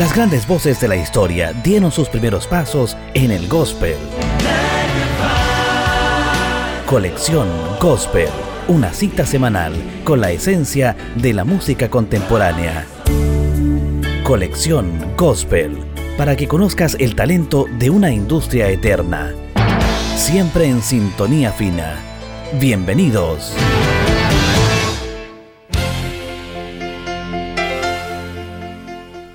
Las grandes voces de la historia dieron sus primeros pasos en el gospel. Colección Gospel, una cita semanal con la esencia de la música contemporánea. Colección Gospel, para que conozcas el talento de una industria eterna. Siempre en sintonía fina. Bienvenidos.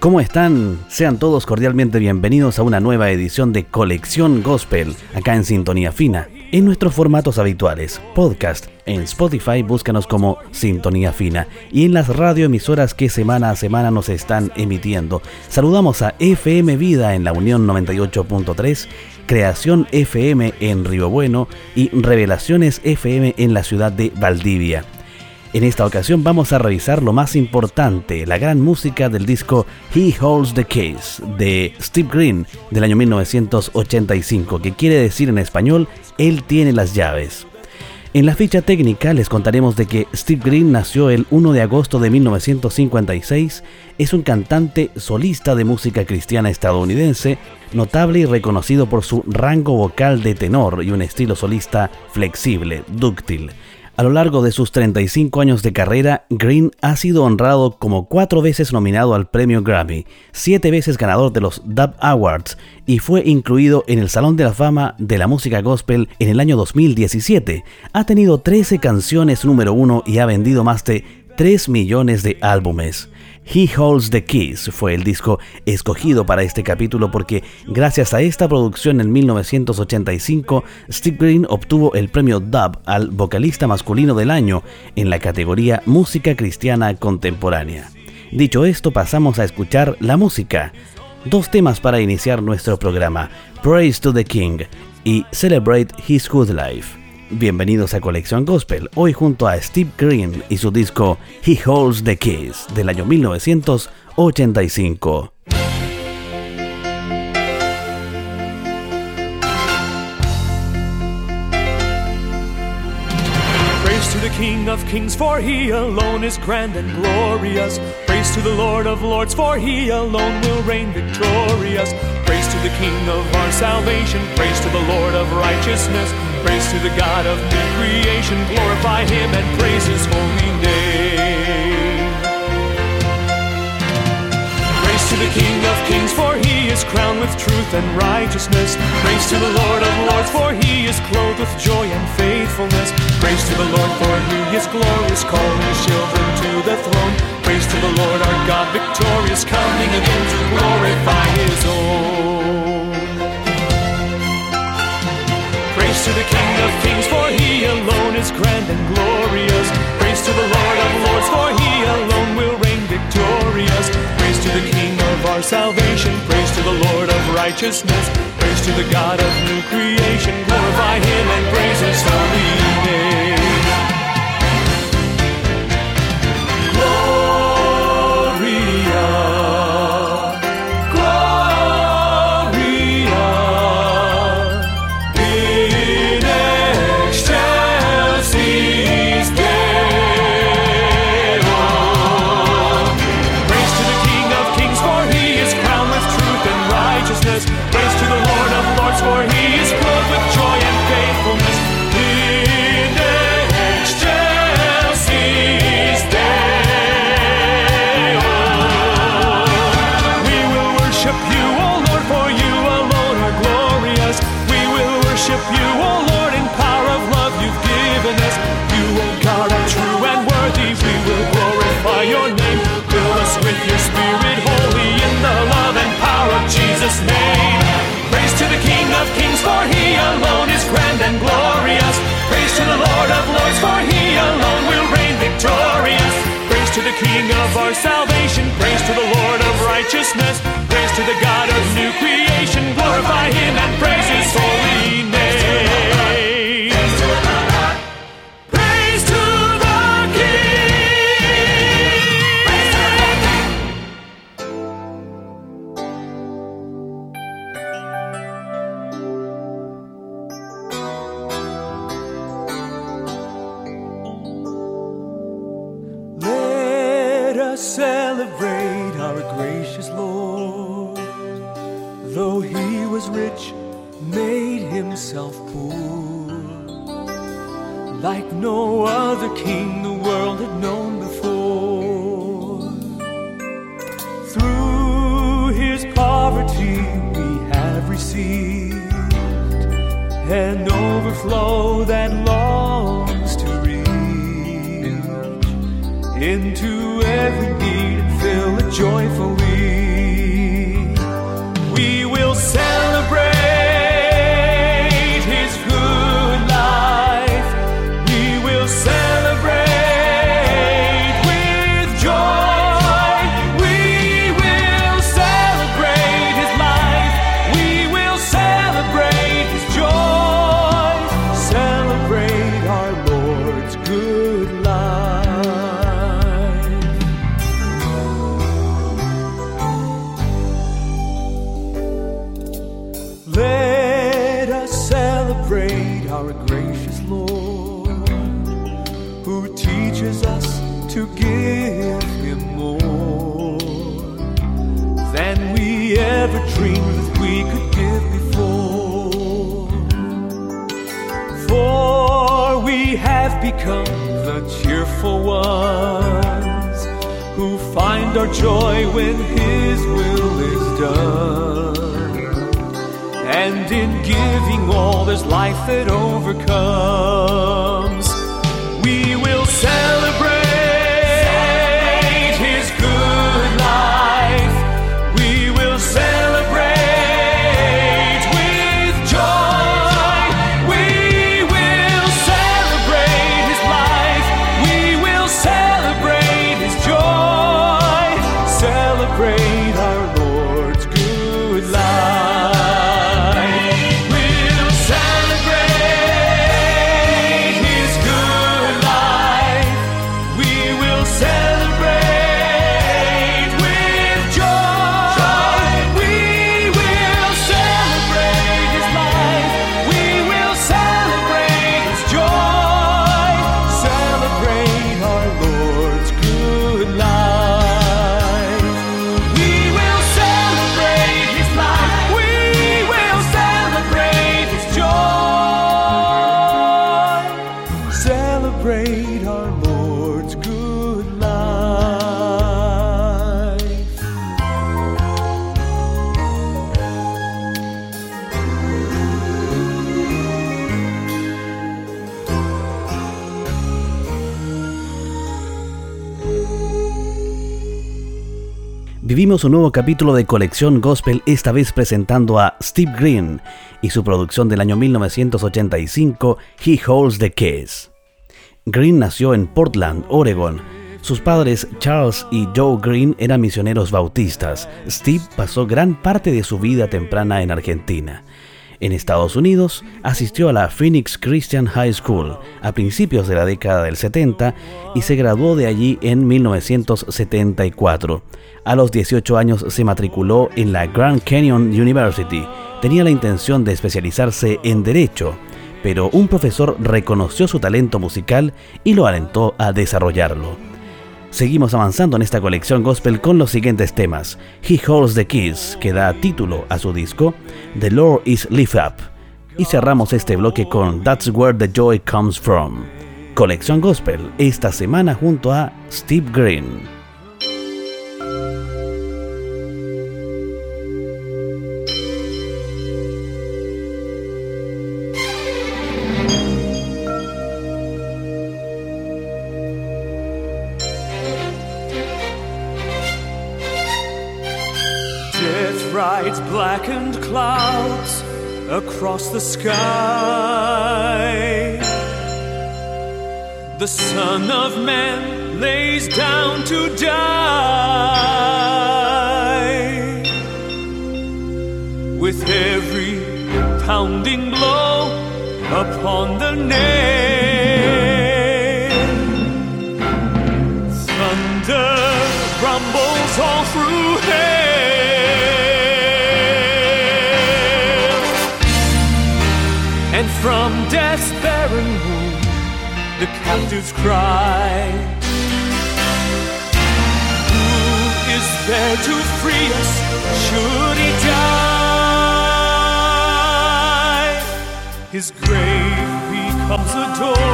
¿Cómo están? Sean todos cordialmente bienvenidos a una nueva edición de Colección Gospel, acá en Sintonía Fina, en nuestros formatos habituales, podcast, en Spotify búscanos como Sintonía Fina y en las radioemisoras que semana a semana nos están emitiendo. Saludamos a FM Vida en la Unión 98.3, Creación FM en Río Bueno y Revelaciones FM en la ciudad de Valdivia. En esta ocasión vamos a revisar lo más importante, la gran música del disco He Holds the Case de Steve Green del año 1985, que quiere decir en español Él tiene las llaves. En la ficha técnica les contaremos de que Steve Green nació el 1 de agosto de 1956, es un cantante solista de música cristiana estadounidense, notable y reconocido por su rango vocal de tenor y un estilo solista flexible, dúctil. A lo largo de sus 35 años de carrera, Green ha sido honrado como cuatro veces nominado al premio Grammy, siete veces ganador de los Dub Awards y fue incluido en el Salón de la Fama de la Música Gospel en el año 2017. Ha tenido 13 canciones número uno y ha vendido más de 3 millones de álbumes. He Holds the Keys fue el disco escogido para este capítulo porque gracias a esta producción en 1985, Steve Green obtuvo el premio Dub al vocalista masculino del año en la categoría Música Cristiana Contemporánea. Dicho esto, pasamos a escuchar la música. Dos temas para iniciar nuestro programa, Praise to the King y Celebrate His Good Life. Bienvenidos a Colección Gospel, hoy junto a Steve Green y su disco He Holds the Keys del año 1985. Praise to the King of Kings, for he alone is grand and glorious. Praise to the Lord of Lords, for he alone will reign victorious. Praise to the King of our salvation, praise to the Lord of righteousness. Praise to the God of new creation, glorify him and praise his holy name. Praise to the King of kings, for he is crowned with truth and righteousness. Praise to the Lord of lords, for he is clothed with joy and faithfulness. Praise to the Lord, for he is glorious, calling his children to the throne. Praise to the Lord our God, victorious, coming again to glorify his own. Praise to the King of Kings, for he alone is grand and glorious. Praise to the Lord of Lords, for he alone will reign victorious. Praise to the King of our salvation. Praise to the Lord of righteousness. Praise to the God of new creation. Glorify him and praise his holy name. Gloria. Though he was rich, made himself poor. Like no other king the world had known before. Through his poverty, we have received an overflow that longs to reach into every need and fill it joyfully. The cheerful ones who find our joy when His will is done. And in giving all, there's life that overcomes. Vivimos un nuevo capítulo de Colección Gospel, esta vez presentando a Steve Green y su producción del año 1985, He Holds the Keys. Green nació en Portland, Oregon. Sus padres, Charles y Joe Green, eran misioneros bautistas. Steve pasó gran parte de su vida temprana en Argentina. En Estados Unidos, asistió a la Phoenix Christian High School a principios de la década del 70 y se graduó de allí en 1974. A los 18 años se matriculó en la Grand Canyon University. Tenía la intención de especializarse en Derecho, pero un profesor reconoció su talento musical y lo alentó a desarrollarlo. Seguimos avanzando en esta colección gospel con los siguientes temas. He Holds the Keys, que da título a su disco, The Lord is Lift Up. Y cerramos este bloque con That's Where the Joy Comes From. Colección gospel, esta semana junto a Steve Green. The sky. The Son of Man lays down to die. With every pounding blow upon the nail, captives cry. Who is there to free us should he die? His grave becomes a door,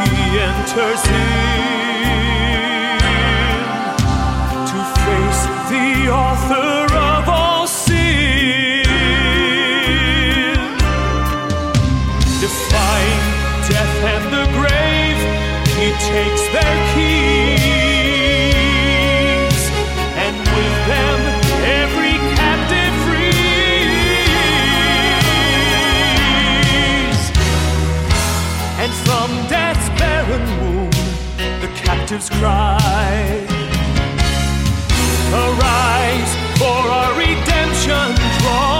he enters in to face the author. takes their keys, and with them every captive frees. And from death's barren womb, the captives cry, Arise, for our redemption draws.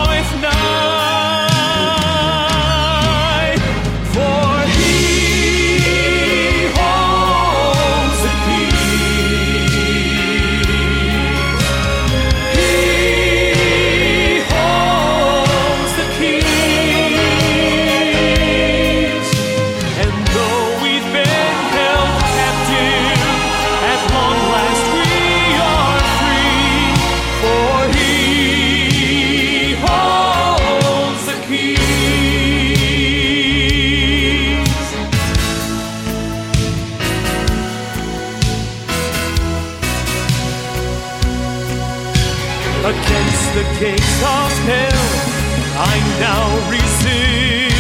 against the gates of hell I now resist.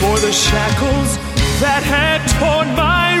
For the shackles that had torn my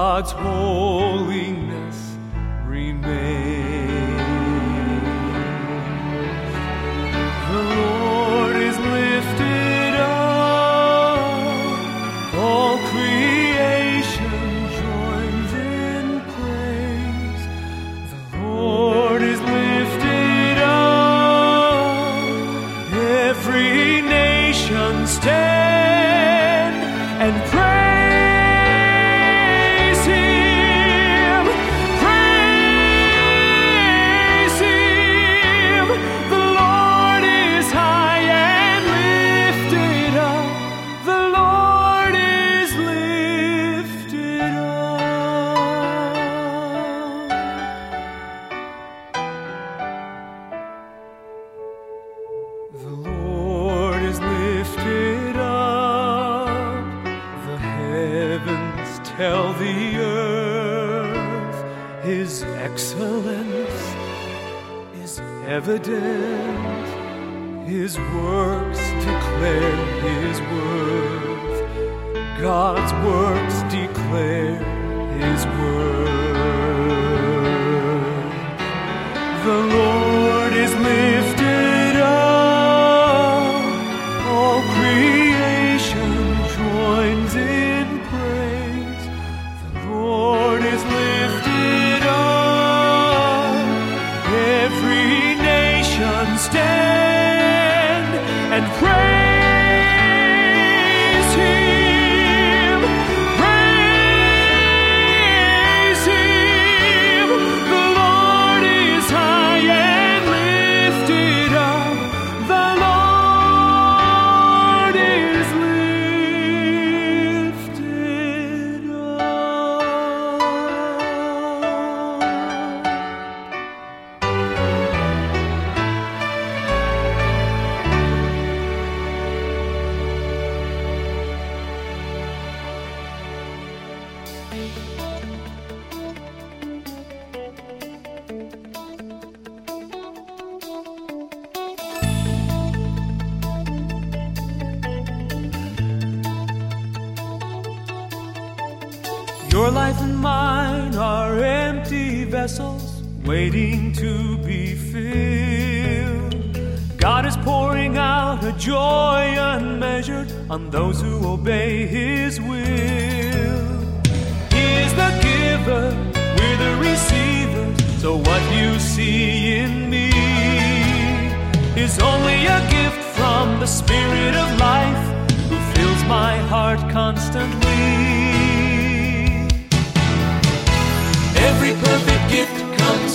God's holiness remains. His works declare His worth. God's works declare waiting to be filled. God is pouring out a joy unmeasured on those who obey His will. He is the giver, we're the receivers. So what you see in me is only a gift from the Spirit of life who fills my heart constantly. Every perfect gift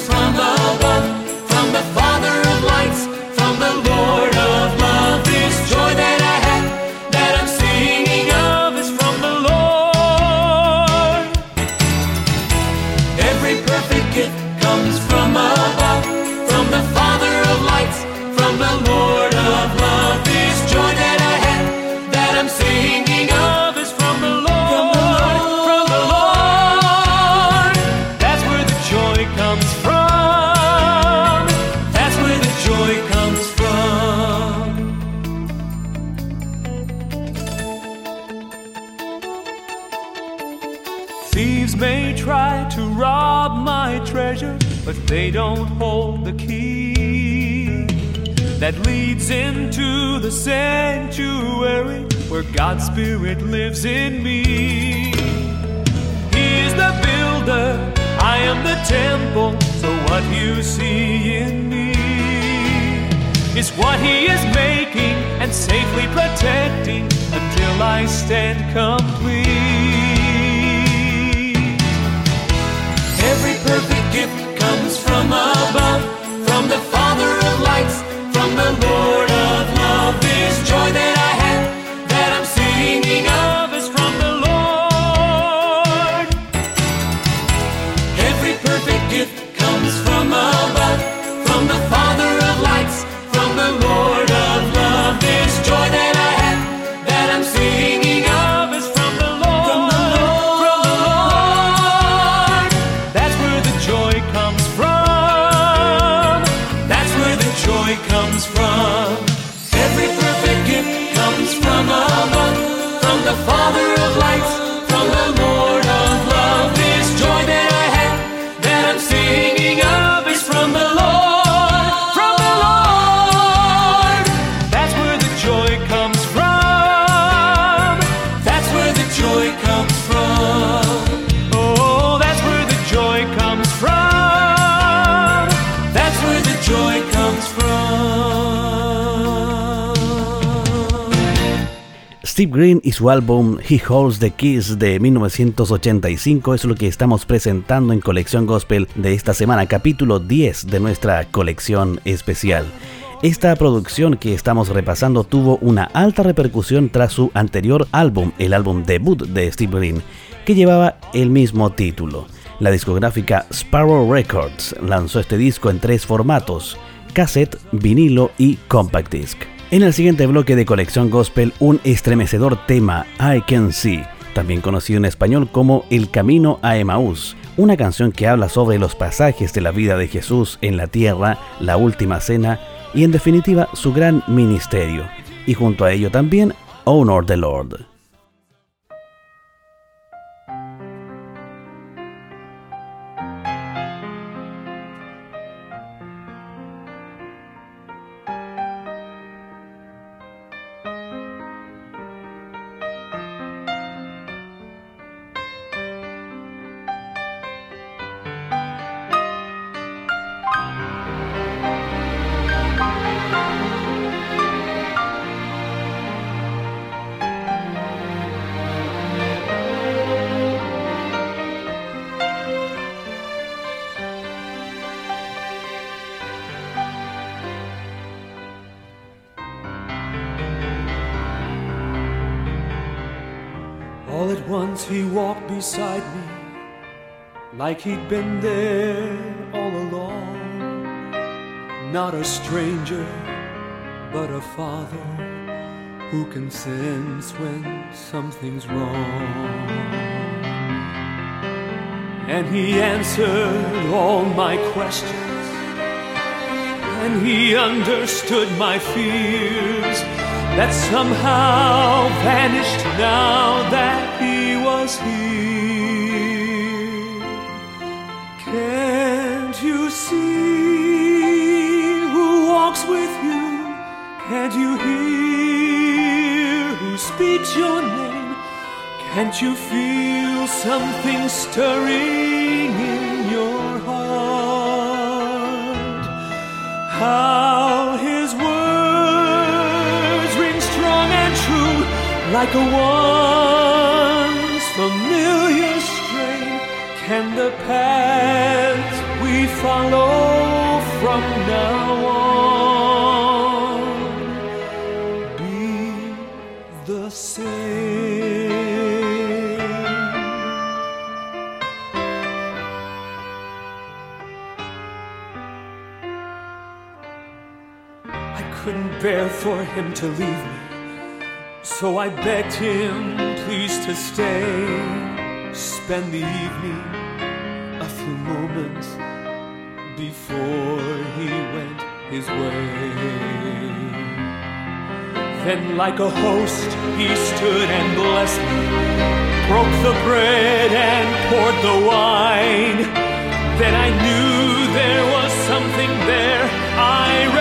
from above, from the Father of lights, from the Lord of love. They don't hold the key that leads into the sanctuary where God's Spirit lives in me. He is the builder, I am the temple, so what you see in me is what He is making and safely protecting until I stand complete. From above, from the Father of lights, from the Lord Steve Green y su álbum He Holds the Keys de 1985 es lo que estamos presentando en Colección Gospel de esta semana, capítulo 10 de nuestra colección especial. Esta producción que estamos repasando tuvo una alta repercusión tras su anterior álbum, el álbum debut de Steve Green, que llevaba el mismo título. La discográfica Sparrow Records lanzó este disco en tres formatos, cassette, vinilo y compact disc. En el siguiente bloque de colección gospel, un estremecedor tema, I Can See, también conocido en español como El Camino a Emaús, una canción que habla sobre los pasajes de la vida de Jesús en la tierra, la última cena y en definitiva su gran ministerio, y junto a ello también Honor the Lord. All once he walked beside me, like he'd been there all along. Not a stranger, but a father who can sense when something's wrong. And he answered all my questions, and he understood my fears that somehow vanished now that he was here. Can't you see who walks with you? Can't you hear who speaks your name? Can't you feel something stirring in your heart? How his words ring strong and true like a once Paths we follow from now on be the same? I couldn't bear for him to leave me. So I begged him, please to stay, spend the evening, moments before he went his way. Then, like a host, he stood and blessed me, broke the bread and poured the wine. Then I knew there was something there I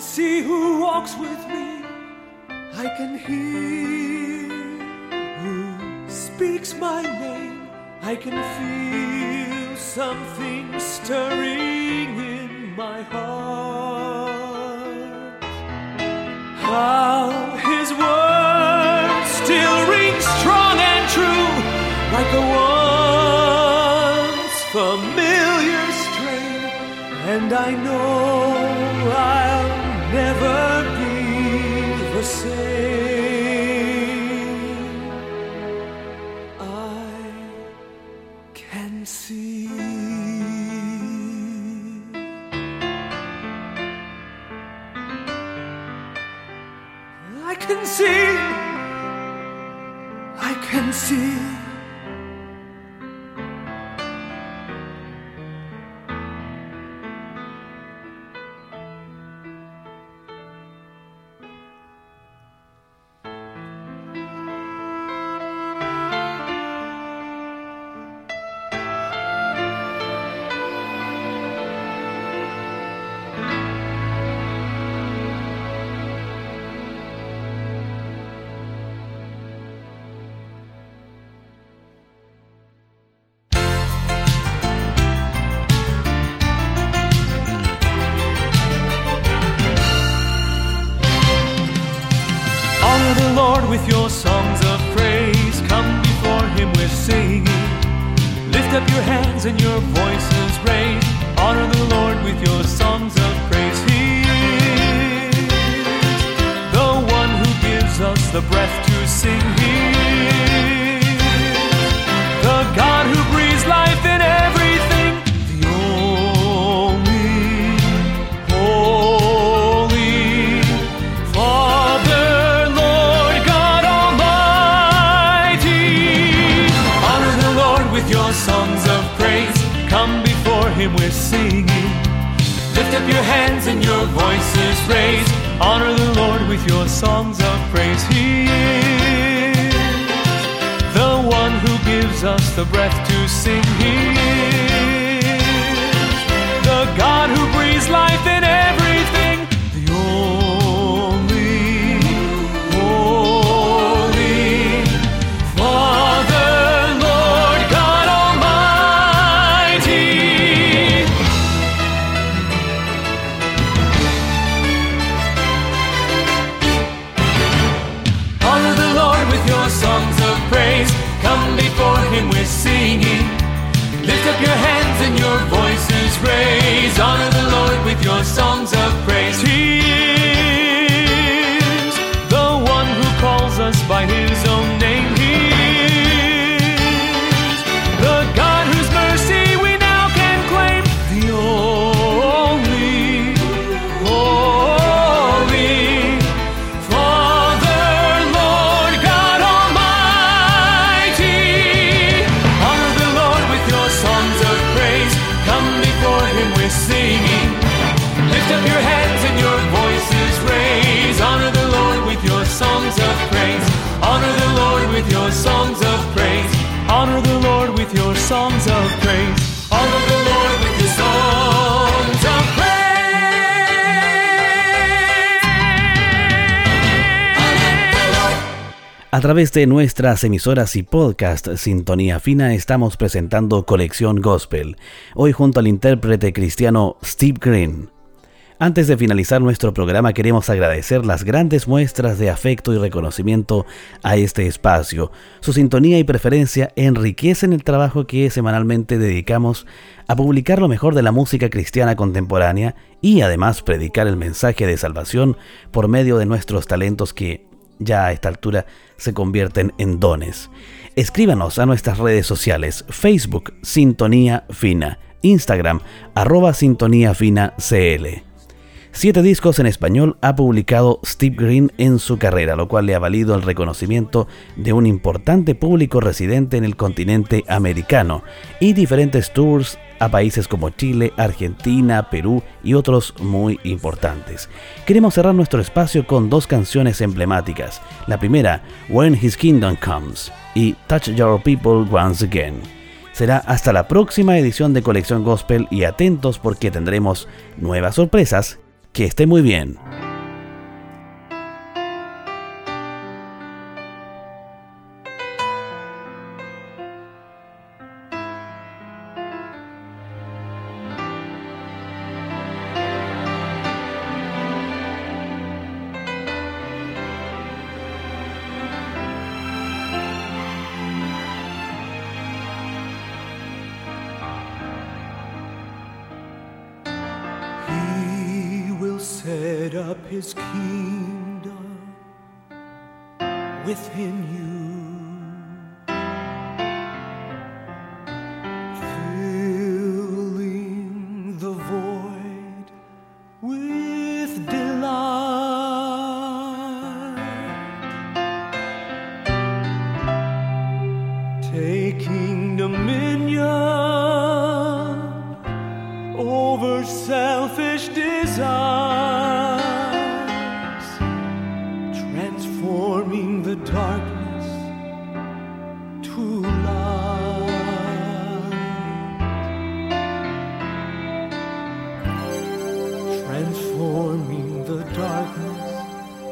see who walks with me. I can hear who speaks my name, I can feel something stirring in my heart. How his word still rings strong and true, like a once familiar strain, and I know never A través de nuestras emisoras y podcast Sintonía Fina estamos presentando Colección Gospel, hoy junto al intérprete cristiano Steve Green. Antes de finalizar nuestro programa queremos agradecer las grandes muestras de afecto y reconocimiento a este espacio. Su sintonía y preferencia enriquecen el trabajo que semanalmente dedicamos a publicar lo mejor de la música cristiana contemporánea y además predicar el mensaje de salvación por medio de nuestros talentos que ya a esta altura se convierten en dones. Escríbanos a nuestras redes sociales, Facebook Sintonía Fina, Instagram arroba Sintonía Fina CL. Siete discos en español ha publicado Steve Green en su carrera, lo cual le ha valido el reconocimiento de un importante público residente en el continente americano y diferentes tours a países como Chile, Argentina, Perú y otros muy importantes. Queremos cerrar nuestro espacio con dos canciones emblemáticas. La primera, When His Kingdom Comes y Touch Your People Once Again. Será hasta la próxima edición de Colección Gospel y atentos porque tendremos nuevas sorpresas. Que esté muy bien.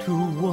To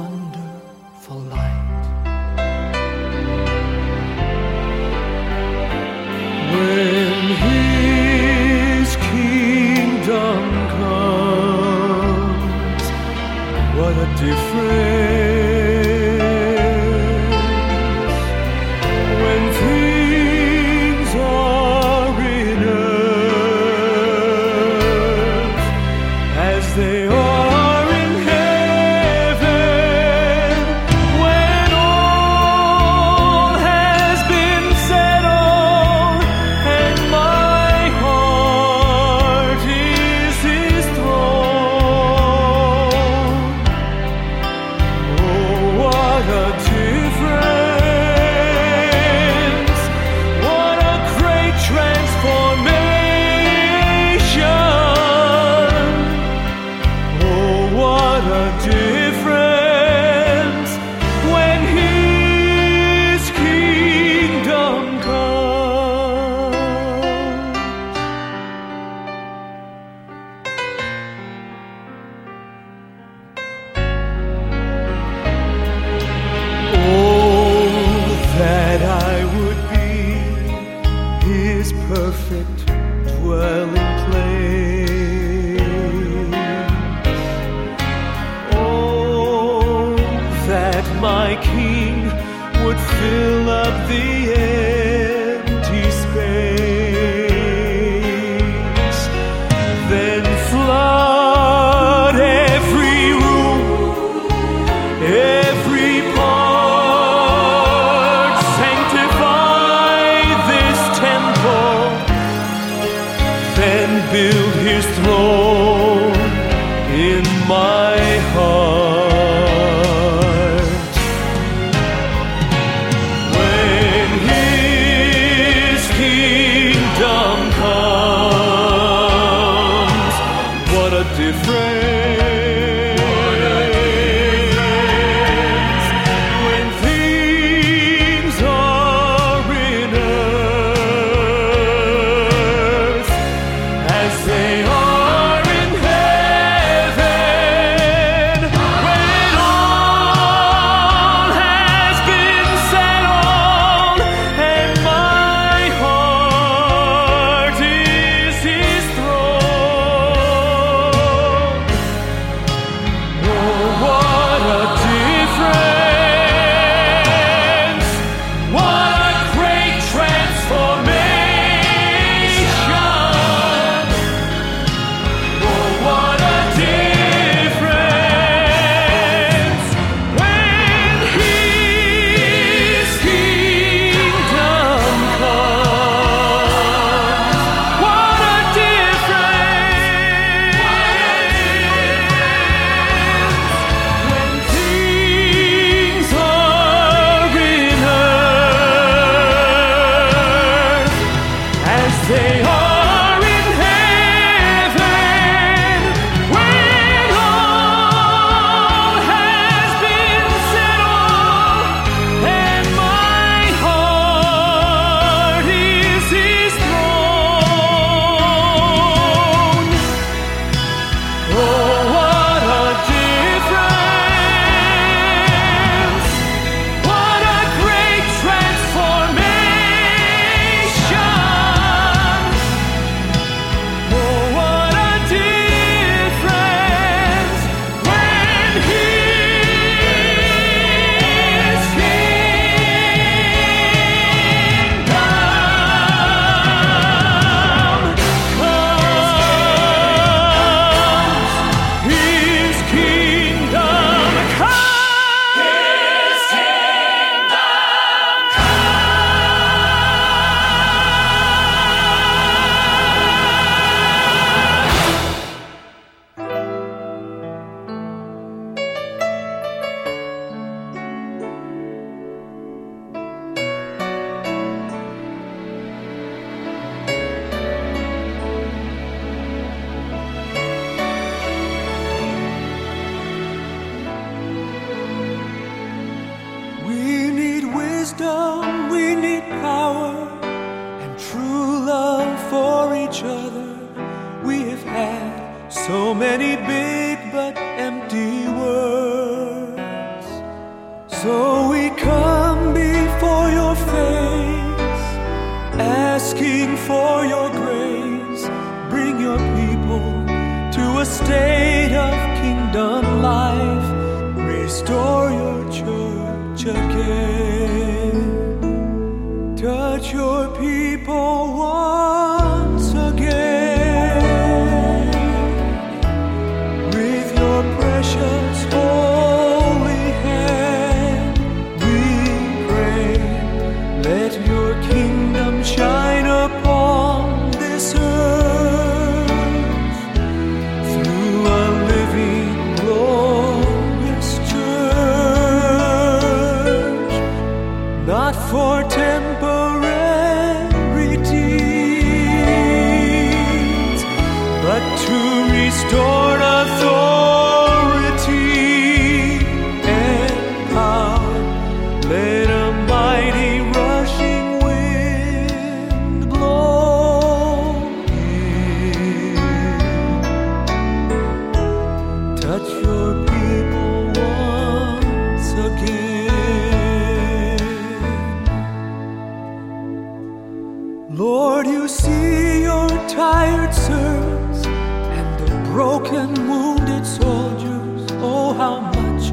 Lord, you see your tired servants and the broken, wounded soldiers. Oh, how much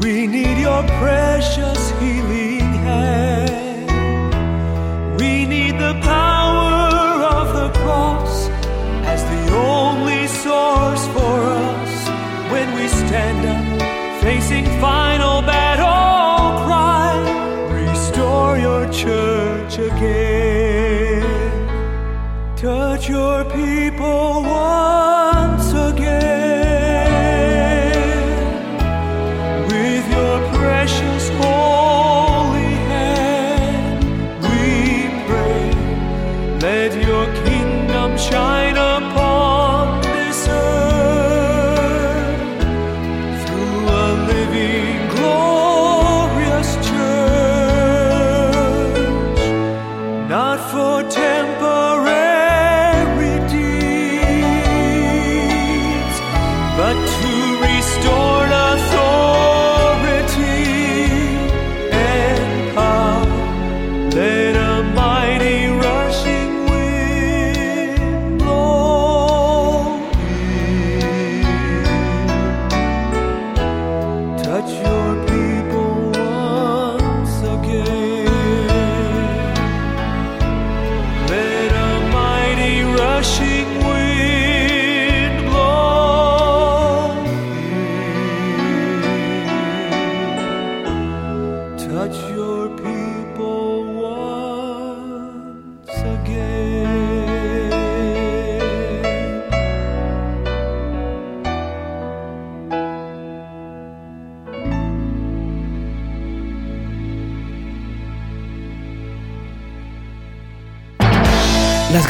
we need your precious healing hand. We need the power of the cross as the only source for us when we stand up facing final battle cry. Restore your church again.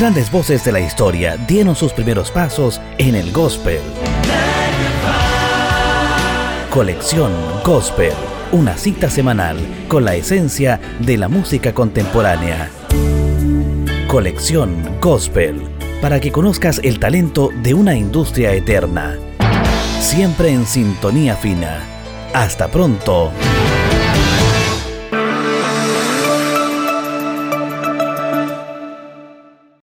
Grandes voces de la historia dieron sus primeros pasos en el gospel. Colección Gospel, una cita semanal con la esencia de la música contemporánea. Colección Gospel, para que conozcas el talento de una industria eterna. Siempre en sintonía fina. Hasta pronto.